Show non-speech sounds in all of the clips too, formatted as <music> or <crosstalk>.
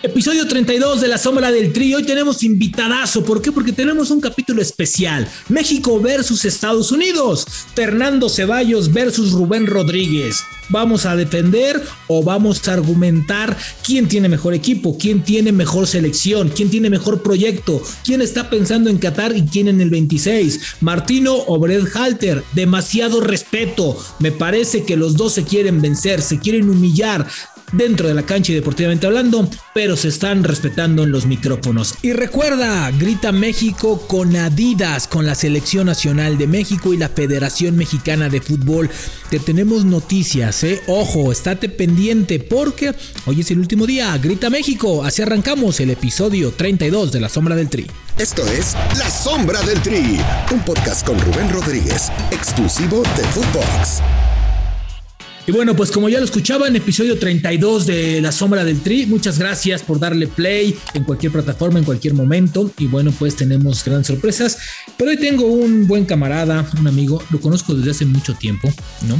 Episodio 32 de La Sombra del Tri. Hoy tenemos invitadazo. ¿Por qué? Porque tenemos un capítulo especial. México versus Estados Unidos. Fernando Ceballos versus Rubén Rodríguez. ¿Vamos a defender o vamos a argumentar quién tiene mejor equipo? ¿Quién tiene mejor selección? ¿Quién tiene mejor proyecto? ¿Quién está pensando en Qatar y quién en el 26? ¿Martino o Brett Halter? Demasiado respeto. Me parece que los dos se quieren vencer, se quieren humillar dentro de la cancha y deportivamente hablando, pero se están respetando en los micrófonos. Y recuerda, grita México con Adidas, con la Selección Nacional de México y la Federación Mexicana de Fútbol. Te tenemos noticias, ¿eh? Ojo, estate pendiente porque hoy es el último día. Grita México, así arrancamos el episodio 32 de La Sombra del Tri. Esto es La Sombra del Tri, un podcast con Rubén Rodríguez, exclusivo de Footbox. Y bueno, pues como ya lo escuchaban, episodio 32 de La Sombra del Tri. Muchas gracias por darle play en cualquier plataforma, en cualquier momento. Y bueno, pues tenemos grandes sorpresas. Pero hoy tengo un buen camarada, un amigo, lo conozco desde hace mucho tiempo, ¿no?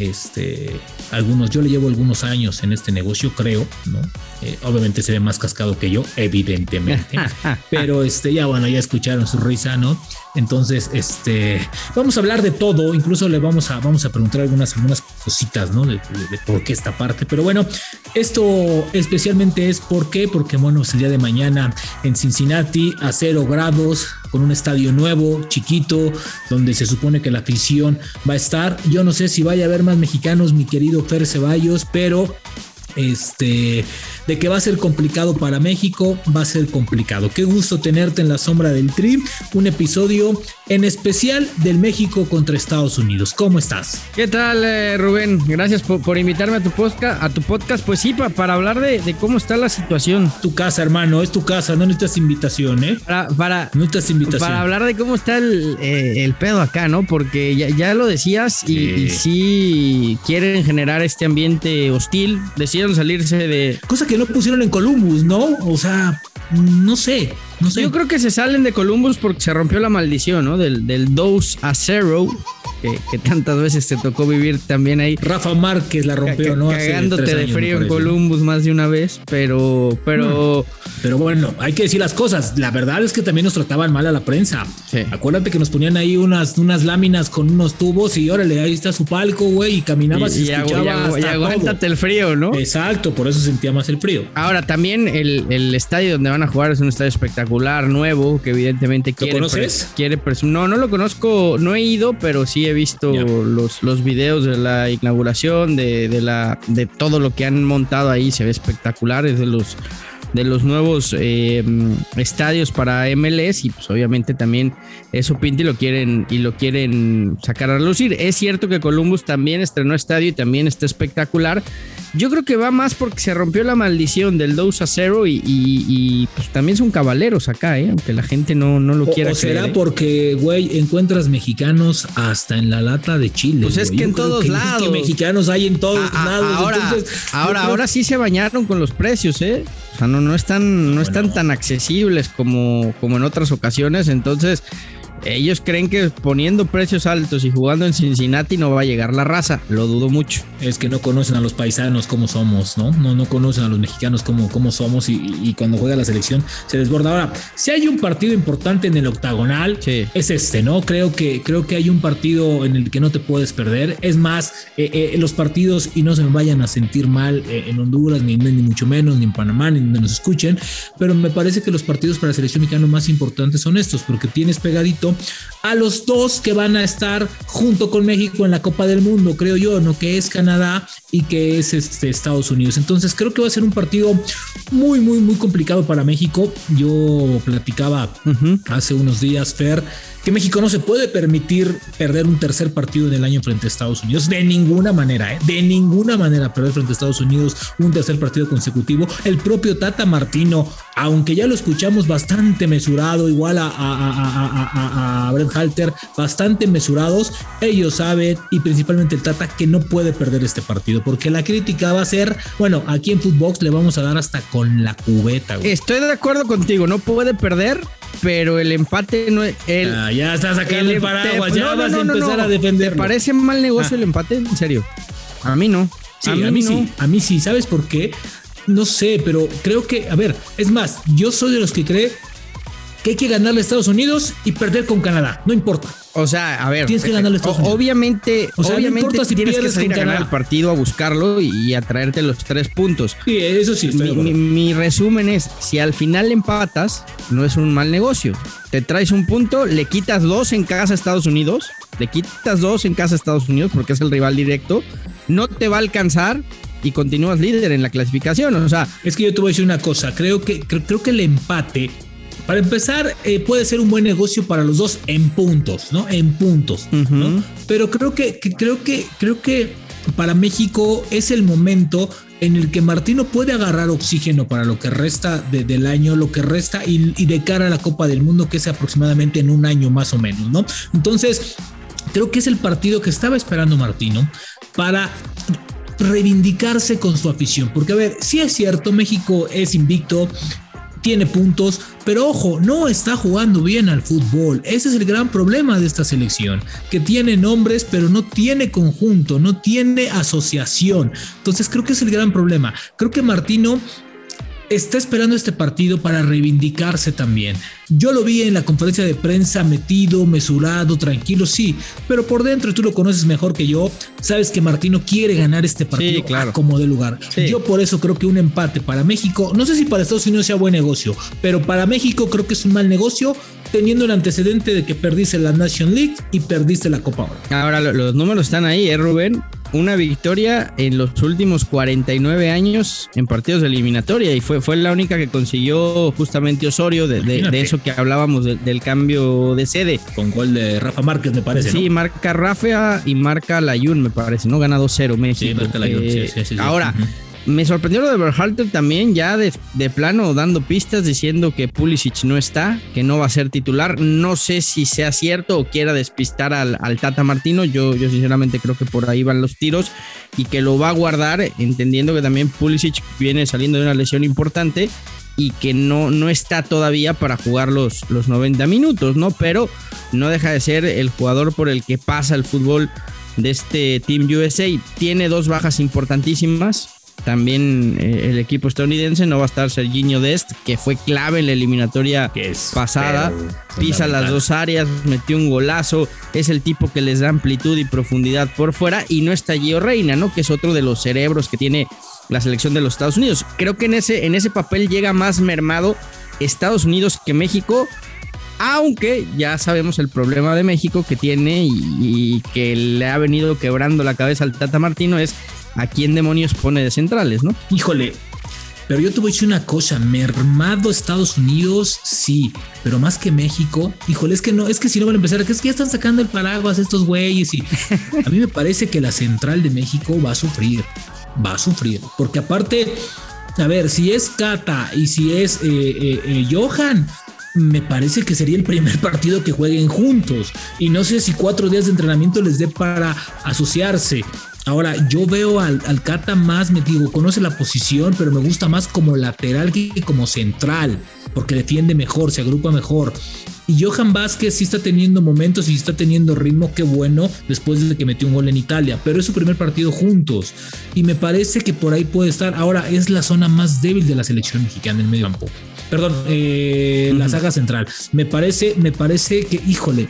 Este, algunos, yo le llevo algunos años en este negocio, creo, ¿no? Eh, obviamente se ve más cascado que yo, evidentemente. <laughs> pero este, ya bueno, ya escucharon su risa, ¿no? Entonces, este, vamos a hablar de todo, incluso le vamos a, vamos a preguntar algunas, algunas cositas, ¿no? De, por qué esta parte. Pero bueno, esto especialmente es por qué, porque bueno, es el día de mañana en Cincinnati a cero grados, con un estadio nuevo, chiquito, donde se supone que la afición va a estar. Yo no sé si vaya a haber más mexicanos, mi querido Fer Ceballos, pero este, de que va a ser complicado para México, va a ser complicado. Qué gusto tenerte en la sombra del Tri, un episodio en especial del México contra Estados Unidos. ¿Cómo estás? ¿Qué tal, eh, Rubén? Gracias por, invitarme a tu podcast. A tu podcast, pues sí, para hablar de, cómo está la situación. Tu casa, hermano, es tu casa, no necesitas invitación, ¿eh? Para, no necesitas invitación. Para hablar de cómo está el, eh, pedo acá, ¿no? Porque ya, lo decías y, sí. quieren generar este ambiente hostil. Salirse de... Cosa que no pusieron en Columbus, ¿no? O sea, no sé. No sé. Yo creo que se salen de Columbus porque se rompió la maldición, ¿no? Del, del 2 a 0 que, tantas veces te tocó vivir también ahí. Rafa Márquez la rompió, ¿no? Cagándote de frío en Columbus más de una vez, pero, pero. Pero bueno, hay que decir las cosas. La verdad es que también nos trataban mal a la prensa. Acuérdate que nos ponían ahí unas, unas láminas con unos tubos y órale, ahí está su palco, güey, y caminabas y, y, y, aguántate el frío, ¿no? Exacto, por eso sentía más el frío. Ahora, también el, el, estadio donde van a jugar es un estadio espectacular, nuevo, que evidentemente quiere. ¿Lo conoces? Quiere no, no lo conozco, no he ido, pero sí he visto los, los videos de la inauguración, de, de, la, de todo lo que han montado ahí, se ve espectacular, es de los de los nuevos eh, estadios para MLS y pues obviamente también eso pinta y lo quieren y lo quieren sacar a relucir. Es cierto que Columbus también estrenó estadio y también está espectacular. Yo creo que va más porque se rompió la maldición del 2 a 0 y, pues también son caballeros acá, ¿eh? aunque la gente no, no lo quiera. O será ¿eh? porque, güey, encuentras mexicanos hasta en la lata de Chile. Pues es que en todos lados. que mexicanos hay en todos lados. Ahora, ahora, ahora sí se bañaron con los precios, ¿eh? Sea, no, no están, no están tan accesibles como, como en otras ocasiones. Entonces, ellos creen que poniendo precios altos y jugando en Cincinnati no va a llegar la raza. Lo dudo mucho. Es que no conocen a los paisanos como somos, ¿no? No, no conocen a los mexicanos como, como somos y, cuando juega la selección se desborda. Ahora, si hay un partido importante en el octagonal, es este, ¿no? Creo que, creo que hay un partido en el que no te puedes perder. Es más, eh, eh, los partidos, y no se me vayan a sentir mal eh, en Honduras, ni, ni mucho menos, ni en Panamá, ni donde nos escuchen, pero me parece que los partidos para la selección mexicana más importantes son estos, porque tienes pegadito a los dos que van a estar junto con México en la Copa del Mundo, creo yo, ¿no? Que es Canadá y que es este, Estados Unidos. Entonces creo que va a ser un partido muy, muy, muy complicado para México. Yo platicaba hace unos días, Fer, que México no se puede permitir perder un tercer partido en el año frente a Estados Unidos. De ninguna manera, ¿eh? de ninguna manera perder frente a Estados Unidos un tercer partido consecutivo. El propio Tata Martino, aunque ya lo escuchamos bastante mesurado, igual a, a, a, Brett Halter, bastante mesurados, ellos saben, y principalmente el Tata, que no puede perder este partido, porque la crítica va a ser, bueno, aquí en Footbox le vamos a dar hasta con la cubeta. Estoy de acuerdo contigo, no puede perder, pero el empate no es. El, ah, ya estás sacando el, el paraguas, ya vas a empezar a defender. parece mal negocio ah. el empate? En serio. A mí no. Sí, a mí, sí. A mí sí. ¿Sabes por qué? no sé, pero creo que, a ver, es más, yo soy de los que cree que hay que ganarle a Estados Unidos y perder con Canadá, no importa. O sea, a ver, tienes que ganarle a Estados Unidos. Obviamente, o sea, obviamente si tienes que salir a ganar el partido a buscarlo y a traerte los tres puntos. Sí, eso sí. Mi, mi, resumen es, si al final empatas, no es un mal negocio. Te traes un punto, le quitas dos en casa a Estados Unidos, le quitas dos en casa a Estados Unidos porque es el rival directo, no te va a alcanzar y continúas líder en la clasificación. O sea, es que yo te voy a decir una cosa. Creo que, creo que el empate para empezar, eh, puede ser un buen negocio para los dos en puntos, ¿no? En puntos, ¿no? Pero creo que, creo que, creo que para México es el momento en el que Martino puede agarrar oxígeno para lo que resta del año, lo que resta y, y, de cara a la Copa del Mundo, que es aproximadamente en un año más o menos, ¿no? Entonces, creo que es el partido que estaba esperando Martino para reivindicarse con su afición, porque a ver, sí es cierto, México es invicto, tiene puntos, pero ojo, no está jugando bien al fútbol. Ese es el gran problema de esta selección, que tiene nombres, pero no tiene conjunto, no tiene asociación. Entonces creo que es el gran problema. Creo que Martino está esperando este partido para reivindicarse también. Yo lo vi en la conferencia de prensa metido, mesurado, tranquilo, sí, pero por dentro tú lo conoces mejor que yo, sabes que Martino quiere ganar este partido como de lugar. Yo por eso creo que un empate para México, no sé si para Estados Unidos sea buen negocio, pero para México creo que es un mal negocio teniendo el antecedente de que perdiste la Nation League y perdiste la Copa Ahora los números están ahí, ¿eh, Rubén? Una victoria en los últimos 49 años en partidos de eliminatoria y fue, fue la única que consiguió justamente Osorio de, eso que hablábamos del cambio de sede. Con gol de Rafa Márquez, me parece. Sí, marca Rafa y marca Layun, me parece, ¿no? Gana 2-0 México. Sí, marca Layun, sí, sí, sí, Ahora, me sorprendió lo de Berhalter también, ya de, plano dando pistas diciendo que Pulisic no está, que no va a ser titular. No sé si sea cierto o quiera despistar al, Tata Martino. Yo, yo sinceramente creo que por ahí van los tiros y que lo va a guardar, entendiendo que también Pulisic viene saliendo de una lesión importante y que no, no está todavía para jugar los, los 90 minutos, ¿no? Pero no deja de ser el jugador por el que pasa el fútbol de este Team USA. Tiene dos bajas importantísimas también eh, el equipo estadounidense no va a estar Serginho Dest, que fue clave en la eliminatoria pasada. Pisa las dos áreas, metió un golazo. Es el tipo que les da amplitud y profundidad por fuera. Y no está Gio Reina, ¿no? Que es otro de los cerebros que tiene la selección de los Estados Unidos. Creo que en ese, en ese papel llega más mermado Estados Unidos que México. Aunque ya sabemos el problema de México que tiene y, y que le ha venido quebrando la cabeza al Tata Martino es ¿a quién demonios pone de centrales, no? Híjole, pero yo te voy a decir una cosa, mermado Estados Unidos, sí, pero más que México, híjole, es que no, es que si no van a empezar, es que ya están sacando el paraguas estos güeyes y <laughs> a mí me parece que la central de México va a sufrir, va a sufrir, porque aparte, a ver, si es Cata y si es eh, eh, eh, Johan, me parece que sería el primer <laughs> partido que jueguen juntos. Y no sé si cuatro días de entrenamiento les dé para asociarse. Ahora, yo veo al, al, Cata más, me digo, conoce la posición, pero me gusta más como lateral que como central, porque defiende mejor, se agrupa mejor. Y Johan Vázquez sí está teniendo momentos y está teniendo ritmo, qué bueno, después de que metió un gol en Italia, pero es su primer partido juntos. Y me parece que por ahí puede estar. Ahora, es la zona más débil de la selección mexicana en medio campo. Perdón, eh, la saga central. Me parece, me parece que, híjole,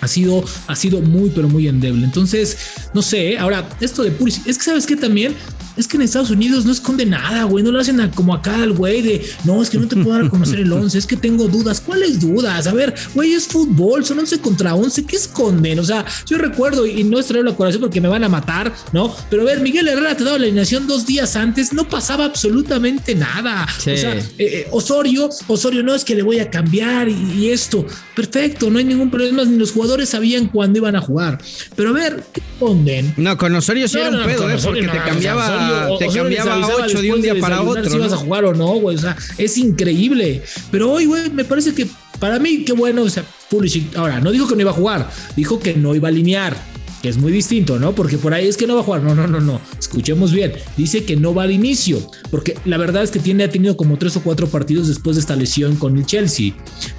ha sido, ha sido muy, pero muy endeble. Entonces, no sé, ahora, esto de Pulisic, es que sabes que también es que en Estados Unidos no esconde nada, güey. No lo hacen como acá al güey de, no, es que no te puedo dar a conocer el 11, es que tengo dudas. ¿Cuáles dudas? A ver, güey, es fútbol, son 11 contra 11, ¿qué esconden? O sea, yo recuerdo, y no es traer la corazón porque me van a matar, ¿no? Pero a ver, Miguel Herrera te daba la alineación dos días antes, no pasaba absolutamente nada. O sea, eh, eh, Osorio, Osorio, no es que le voy a cambiar y, esto. Perfecto, no hay ningún problema, ni los jugadores sabían cuándo iban a jugar. Pero a ver, ¿qué esconden? No, con Osorio sí era un pedo, ¿eh? porque te cambiaba te cambiaba a 8 de un día para otro. Si vas a jugar o no, güey. O sea, es increíble. Pero hoy, güey, me parece que para mí, qué bueno. O sea, Pulisic, ahora, no dijo que no iba a jugar, dijo que no iba a alinear que es muy distinto, ¿no? Porque por ahí es que no va a jugar. No, no, no, no. Escuchemos bien. Dice que no va al inicio, porque la verdad es que tiene, ha tenido como tres o cuatro partidos después de esta lesión con el Chelsea.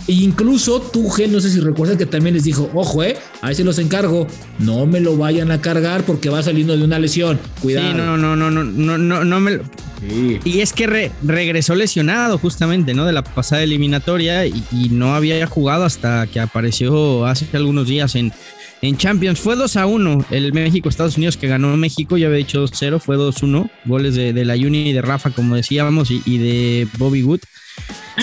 E incluso Tuchel, no sé si recuerdas que también les dijo, ojo, eh, ahí se los encargo, no me lo vayan a cargar porque va saliendo de una lesión. Cuidado. Sí, no, no, no, no, no, no, no me Y es que regresó lesionado justamente, ¿no? De la pasada eliminatoria y, no había jugado hasta que apareció hace algunos días en, en Champions. Fue 2 a 1 el México-Estados Unidos que ganó México, ya había dicho 2-0, fue 2-1. Goles de, la Uni y de Rafa, como decíamos, y, de Bobby Wood.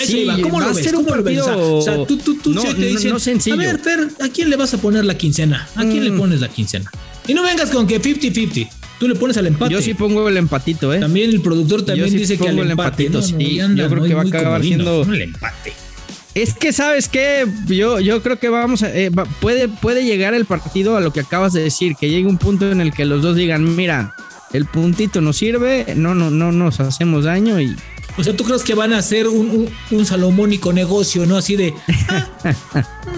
Sí, ¿Cómo lo ves? ¿Cómo lo ves? O sea, tú, tú, tú no, te dicen, a ver, Fer, ¿a quién le vas a poner la quincena? ¿A quién le mm. pones la quincena? Y no vengas con que 50-50. Tú le pones al empate. Yo sí pongo el empatito, ¿eh? También el productor también dice que al empate. Empatito, sí. yo creo que va a acabar siendo. El empate. Es que, ¿sabes qué? Yo, yo creo que vamos a. Eh, puede, puede llegar el partido a lo que acabas de decir, que llegue un punto en el que los dos digan, mira, el puntito nos sirve, no, no, no nos hacemos daño y o sea, ¿tú crees que van a hacer un, salomónico negocio, no? Así de, ah,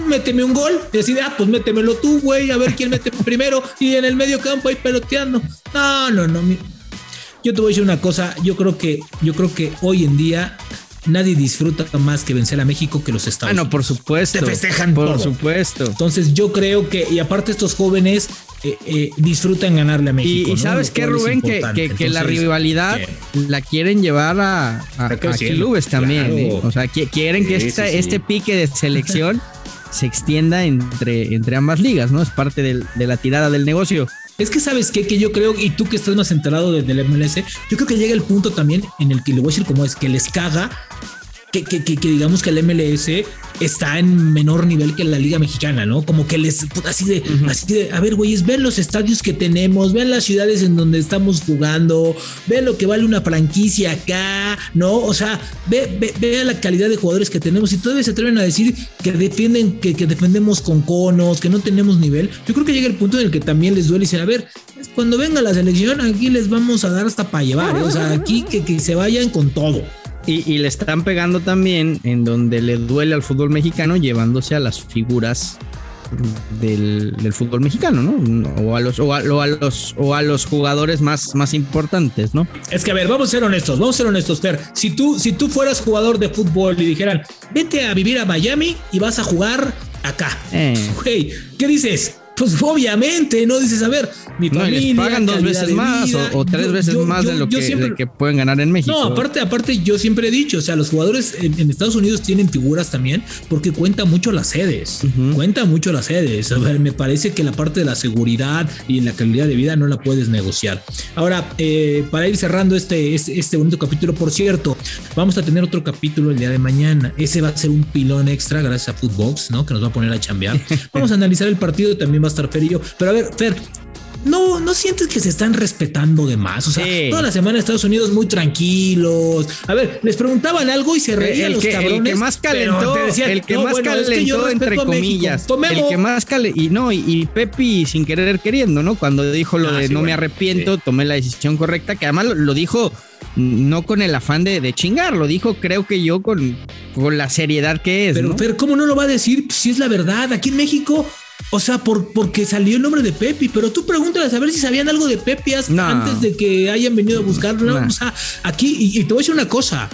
méteme un gol. Y así de, ah, pues métemelo tú, güey, a ver quién mete primero. Y en el medio campo ahí peloteando. No, no, no. Yo te voy a decir una cosa. Yo creo que, yo creo que hoy en día nadie disfruta más que vencer a México que los Estados Unidos. Bueno, por supuesto. Te festejan por supuesto. Entonces yo creo que, y aparte estos jóvenes eh, eh, disfrutan ganarle a México. Y, sabes qué, Rubén, que, que, la rivalidad la quieren llevar a, a, clubes también. ¿eh? O sea, quieren que este pique de selección <laughs> se extienda entre, entre ambas ligas, ¿no? Es parte del, de la tirada del negocio. Es que sabes qué, que yo creo, y tú que estás más enterado del MLS, yo creo que llega el punto también en el que le voy como es, que les caga que, que, que, digamos que el MLS está en menor nivel que la Liga Mexicana, ¿no? Como que les, así de, así de, a ver, güeyes, ven los estadios que tenemos, ven las ciudades en donde estamos jugando, ven lo que vale una franquicia acá, ¿no? O sea, ve, ve, la calidad de jugadores que tenemos y todavía se atreven a decir que defienden, que, que defendemos con conos, que no tenemos nivel. Yo creo que llega el punto en el que también les duele y dicen, a ver, cuando venga la selección, aquí les vamos a dar hasta para llevar, ¿eh? o sea, aquí que, que se vayan con todo. Y, le están pegando también en donde le duele al fútbol mexicano llevándose a las figuras del, fútbol mexicano, ¿no? O a los, o a, los, o a los jugadores más, más importantes, ¿no? Es que a ver, vamos a ser honestos, vamos a ser honestos, Fer. Si tú, si tú fueras jugador de fútbol y dijeran, vete a vivir a Miami y vas a jugar acá. Eh. ¿qué dices? Pues obviamente, no dices, a ver, mi familia. les pagan dos veces más o, tres veces más de lo que, pueden ganar en México. No, aparte, aparte, yo siempre he dicho, o sea, los jugadores en, Estados Unidos tienen figuras también porque cuenta mucho las sedes. Cuenta mucho las sedes. A ver, me parece que la parte de la seguridad y la calidad de vida no la puedes negociar. Ahora, eh, para ir cerrando este, este, este, bonito capítulo, por cierto, vamos a tener otro capítulo el día de mañana. Ese va a ser un pilón extra gracias a Footbox, ¿no? Que nos va a poner a chambear. <laughs> Vamos a analizar el partido y también va estar Fer y yo. Pero a ver, Fer, no, no sientes que se están respetando de más. O sea, toda la semana Estados Unidos muy tranquilos. A ver, les preguntaban algo y se reían los cabrones. El que más calentó, el que más calentó, entre comillas. El que más calentó, y no, y, Pepi sin querer queriendo, ¿no? Cuando dijo lo ah, de no me arrepiento, tomé la decisión correcta, que además lo, dijo no con el afán de, de, chingar, lo dijo creo que yo con, con la seriedad que es. Pero, pero ¿cómo no lo va a decir si es la verdad? Aquí en México o sea, por, porque salió el nombre de Pepi, pero tú pregúntales a ver si sabían algo de Pepi antes de que hayan venido a buscarlo. O sea, aquí, y, te voy a decir una cosa.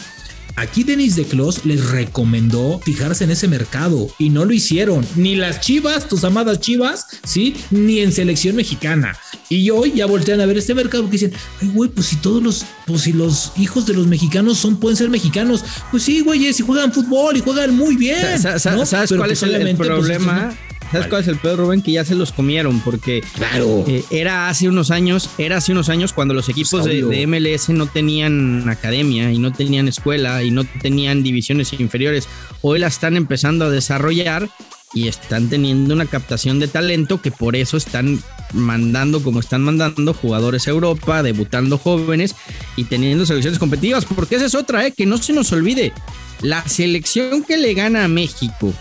Aquí Denis de Clos les recomendó fijarse en ese mercado y no lo hicieron. Ni las chivas, tus amadas chivas, ¿sí? Ni en selección mexicana. Y hoy ya voltean a ver este mercado porque dicen, ay, güey, pues si todos los, pues si los hijos de los mexicanos son, pueden ser mexicanos. Pues sí, güey, si juegan fútbol y juegan muy bien. ¿Sabes cuál es el, pues, problema? ¿Sabes cuál es el peor, Rubén? Que ya se los comieron, porque claro. Eh, era hace unos años, era hace unos años cuando los equipos de, MLS no tenían academia y no tenían escuela y no tenían divisiones inferiores. Hoy la están empezando a desarrollar y están teniendo una captación de talento que por eso están mandando como están mandando jugadores a Europa, debutando jóvenes y teniendo selecciones competitivas, porque esa es otra, ¿eh? que no se nos olvide. La selección que le gana a México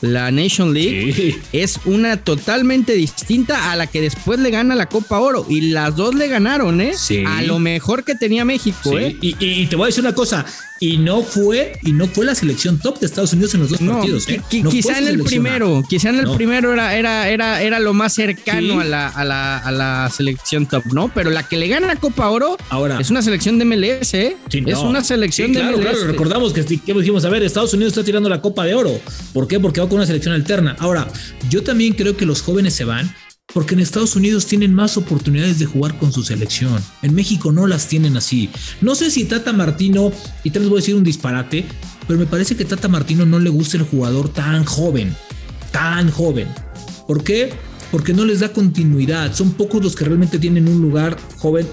la Nation League, es una totalmente distinta a la que después le gana la Copa Oro. Y las dos le ganaron, ¿eh? A lo mejor que tenía México, ¿eh? y, te voy a decir una cosa, y no fue y no fue la selección top de Estados Unidos en los dos partidos. ¿eh? quizá en el primero, quizá en el primero era, era, era, era lo más cercano a, la, a, la, a, la, selección top, ¿no? Pero la que le gana la Copa Oro Ahora, es una selección de MLS, ¿eh? es una selección de MLS. Claro, recordamos que, que dijimos, a ver, Estados Unidos está tirando la Copa de Oro. ¿Por qué? Porque va con una selección alterna. Ahora, yo también creo que los jóvenes se van Porque en Estados Unidos tienen más oportunidades de jugar con su selección. En México no las tienen así. No sé si Tata Martino, y te les voy a decir un disparate, pero me parece que Tata Martino no le gusta el jugador tan joven. Tan joven. ¿Por qué? Porque no les da continuidad. Son pocos los que realmente tienen un lugar joven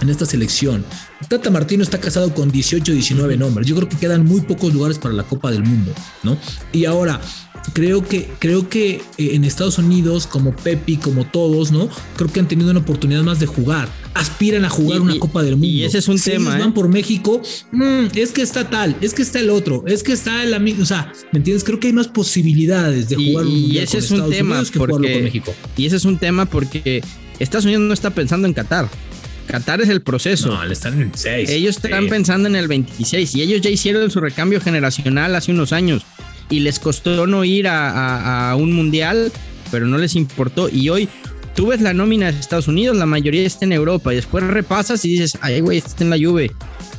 en esta selección. Tata Martino está casado con 18, 19 nombres. Yo creo que quedan muy pocos lugares para la Copa del Mundo, ¿no? Y ahora, creo que, creo que eh, en Estados Unidos, como Pepi, como todos, ¿no? Creo que han tenido una oportunidad más de jugar. Aspiran a jugar una Copa del Mundo. Y ese es un tema. van ¿eh? por México, mm, es que está tal, es que está el otro, es que está el amigo. O sea, ¿me entiendes? Creo que hay más posibilidades de jugar un y ese es un tema porque, México. Y ese es un tema porque Estados Unidos no está pensando en Qatar. Qatar es el proceso. No, están en el 26. Ellos están pensando en el 26 y ellos ya hicieron su recambio generacional hace unos años y les costó no ir a, un mundial, pero no les importó. Y hoy tú ves la nómina de Estados Unidos, la mayoría está en Europa y después repasas y dices, ay, güey, este está en la Juve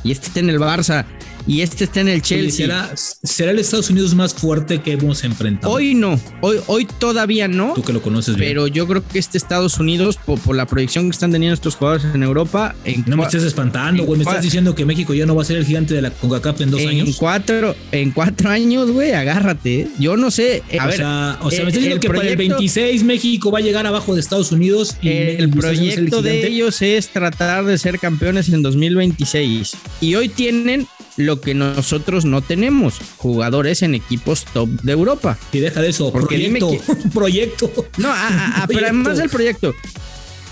y este está en el Barça y este está en el Chelsea. ¿será, el Estados Unidos más fuerte que hemos enfrentado? Hoy no, hoy, hoy todavía no. Tú que lo conoces bien. Pero yo creo que este Estados Unidos, por, la proyección que están teniendo estos jugadores en Europa. no me estés espantando, güey. Me estás diciendo que México ya no va a ser el gigante de la CONCACAF en dos años. En cuatro, en cuatro años, güey, agárrate. ¿eh? Yo no sé. Eh, a o ver, sea, o sea, me estás diciendo que para el 26 México va a llegar abajo de Estados Unidos. Y el proyecto de ellos es tratar de ser campeones en 2026. Y hoy tienen lo que nosotros no tenemos, jugadores en equipos top de Europa. Y deja de eso, porque proyecto, dime proyecto. <laughs> No, pero además del proyecto.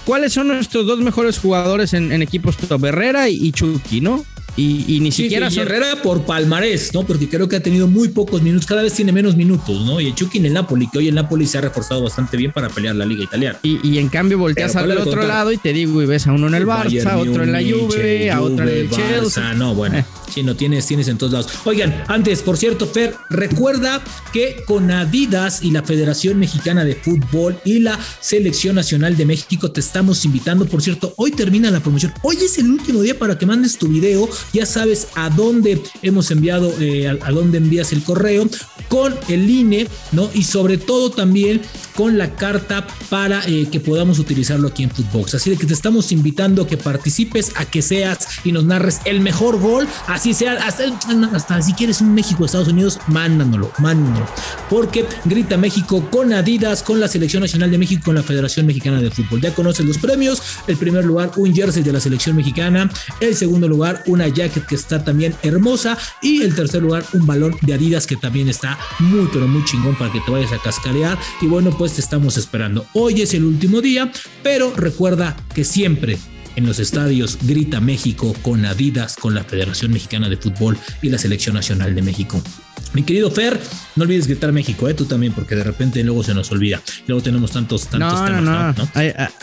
¿Cuáles son nuestros dos mejores jugadores en, equipos top? Herrera y Chucky, ¿no? Y, ni siquiera Herrera por palmarés, ¿no? Porque creo que ha tenido muy pocos minutos, cada vez tiene menos minutos, ¿no? Y el Chucky en el Napoli, que hoy el Napoli se ha reforzado bastante bien para pelear la liga italiana. Y, en cambio volteas al otro lado y te digo, y ves a uno en el Barça, a otro en la Juve, a otro en el Chelsea. No, bueno. Eh. Sí, no tienes, tienes en todos lados. Oigan, antes, por cierto, Fer, recuerda que con Adidas y la Federación Mexicana de Fútbol y la Selección Nacional de México te estamos invitando. Por cierto, hoy termina la promoción. Hoy es el último día para que mandes tu video. Ya sabes a dónde hemos enviado, eh, a, dónde envías el correo con el INE, ¿no? Y sobre todo también con la carta para eh, que podamos utilizarlo aquí en Footbox. Así que te estamos invitando a que participes, a que seas y nos narres el mejor gol. Así sea, hasta, hasta si quieres un México, Estados Unidos, mándanoslo, mándanoslo. Porque grita México con Adidas, con la Selección Nacional de México, con la Federación Mexicana de Fútbol. Ya conoces los premios. El primer lugar, un jersey de la Selección Mexicana. El segundo lugar, una jacket que está también hermosa. Y el tercer lugar, un balón de Adidas que también está muy, pero muy chingón para que te vayas a cascarear. Y bueno, pues te estamos esperando. Hoy es el último día, pero recuerda que siempre en los estadios grita México con Adidas, con la Federación Mexicana de Fútbol y la Selección Nacional de México. Mi querido Fer, no olvides gritar México, ¿eh? tú también, porque de repente luego se nos olvida. Luego tenemos tantos, tantos no, temas. No, no.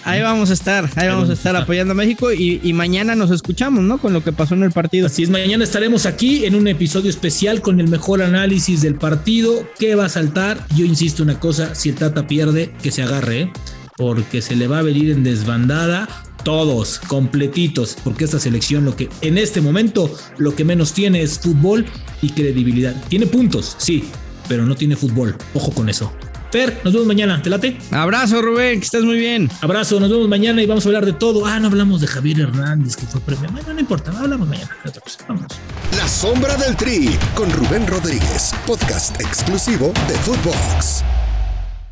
Ahí, vamos a estar, ahí, vamos, a estar, apoyando a México y, mañana nos escuchamos, ¿no? Con lo que pasó en el partido. Así es, mañana estaremos aquí en un episodio especial con el mejor análisis del partido. ¿Qué va a saltar? Yo insisto una cosa, si el Tata pierde, que se agarre, ¿eh? porque se le va a venir en desbandada todos completitos, porque esta selección lo que en este momento lo que menos tiene es fútbol y credibilidad. Tiene puntos, sí, pero no tiene fútbol. Ojo con eso. Fer, nos vemos mañana. ¿Te late? Abrazo, Rubén, que estés muy bien. Abrazo, nos vemos mañana y vamos a hablar de todo. Ah, no hablamos de Javier Hernández, que fue premio. Bueno, no importa, hablamos mañana Vamos. La sombra del Tri, con Rubén Rodríguez, podcast exclusivo de Footbox.